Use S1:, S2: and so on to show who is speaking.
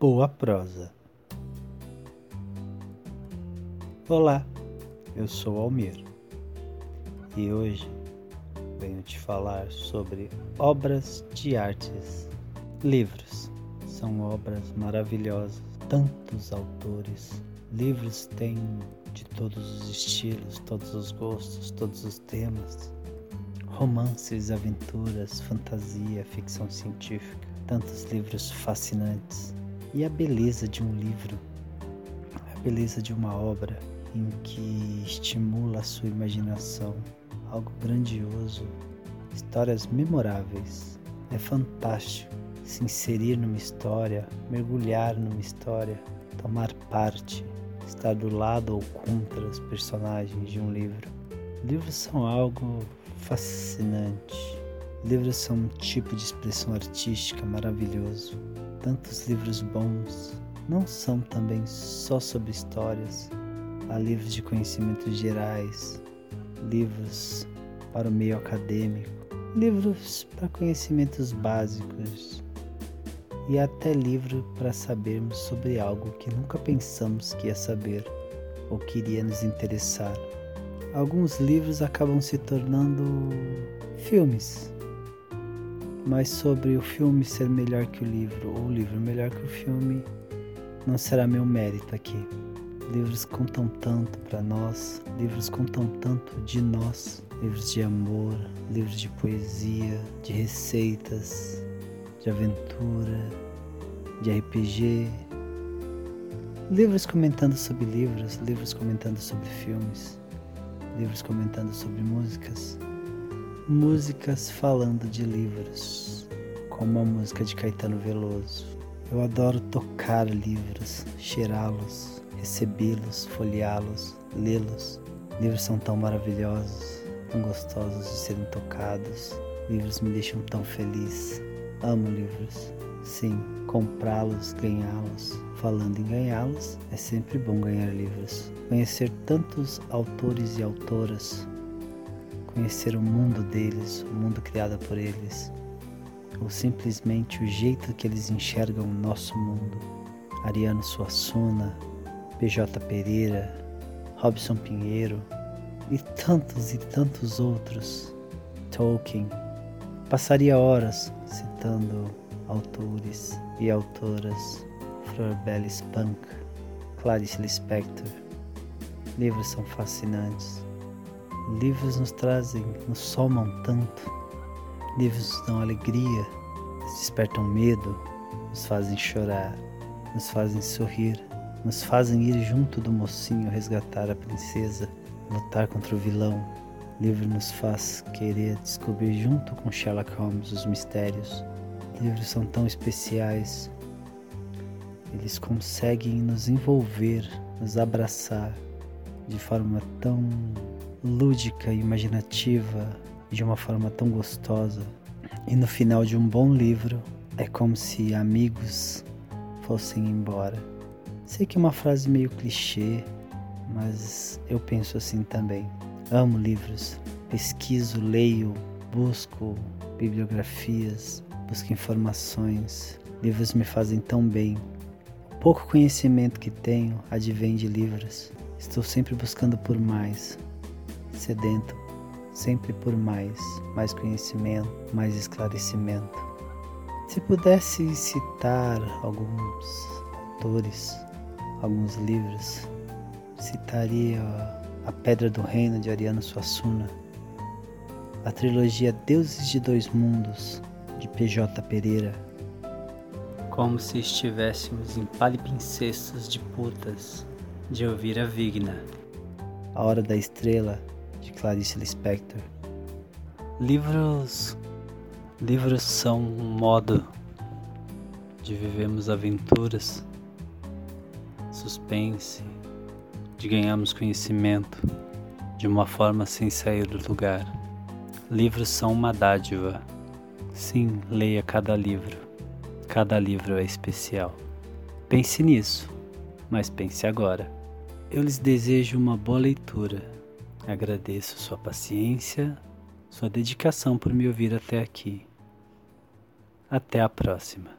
S1: Boa prosa. Olá, eu sou Almir e hoje venho te falar sobre obras de artes. Livros são obras maravilhosas, tantos autores. Livros têm de todos os estilos, todos os gostos, todos os temas. Romances, aventuras, fantasia, ficção científica, tantos livros fascinantes e a beleza de um livro, a beleza de uma obra em que estimula a sua imaginação, algo grandioso, histórias memoráveis. É fantástico se inserir numa história, mergulhar numa história, tomar parte, estar do lado ou contra os personagens de um livro. Livros são algo fascinante. Livros são um tipo de expressão artística maravilhoso tantos livros bons não são também só sobre histórias. Há livros de conhecimentos gerais, livros para o meio acadêmico, livros para conhecimentos básicos e até livro para sabermos sobre algo que nunca pensamos que ia saber ou que iria nos interessar. Alguns livros acabam se tornando filmes mas sobre o filme ser melhor que o livro ou o livro melhor que o filme não será meu mérito aqui. Livros contam tanto para nós, livros contam tanto de nós, livros de amor, livros de poesia, de receitas, de aventura, de RPG, livros comentando sobre livros, livros comentando sobre filmes, livros comentando sobre músicas músicas falando de livros, como a música de Caetano Veloso. Eu adoro tocar livros, cheirá-los, recebê-los, folheá-los, lê-los. Livros são tão maravilhosos, tão gostosos de serem tocados. Livros me deixam tão feliz. Amo livros. Sim, comprá-los, ganhá-los. Falando em ganhá-los, é sempre bom ganhar livros. Conhecer tantos autores e autoras conhecer o mundo deles, o mundo criado por eles, ou simplesmente o jeito que eles enxergam o nosso mundo. Ariano Suassuna, PJ Pereira, Robson Pinheiro e tantos e tantos outros. Tolkien. Passaria horas citando autores e autoras. Flor Spunk, Clarice Lispector. Livros são fascinantes Livros nos trazem, nos somam tanto. Livros nos dão alegria, nos despertam medo, nos fazem chorar, nos fazem sorrir, nos fazem ir junto do mocinho resgatar a princesa, lutar contra o vilão. Livro nos faz querer descobrir junto com Sherlock Holmes os mistérios. Livros são tão especiais. Eles conseguem nos envolver, nos abraçar de forma tão lúdica e imaginativa de uma forma tão gostosa. E no final de um bom livro é como se amigos fossem embora. Sei que é uma frase meio clichê, mas eu penso assim também. Amo livros, pesquiso, leio, busco bibliografias, busco informações. Livros me fazem tão bem. O pouco conhecimento que tenho advém de livros. Estou sempre buscando por mais, sedento sempre por mais, mais conhecimento, mais esclarecimento. Se pudesse citar alguns autores, alguns livros, citaria A Pedra do Reino de Ariano Suassuna, a trilogia Deuses de Dois Mundos de PJ Pereira, como se estivéssemos em palimpsestos de putas de Elvira Vigna, A Hora da Estrela de Clarice Lispector. Livros livros são um modo de vivermos aventuras, suspense, de ganharmos conhecimento de uma forma sem sair do lugar. Livros são uma dádiva. Sim, leia cada livro. Cada livro é especial. Pense nisso, mas pense agora. Eu lhes desejo uma boa leitura Agradeço sua paciência, sua dedicação por me ouvir até aqui. Até a próxima.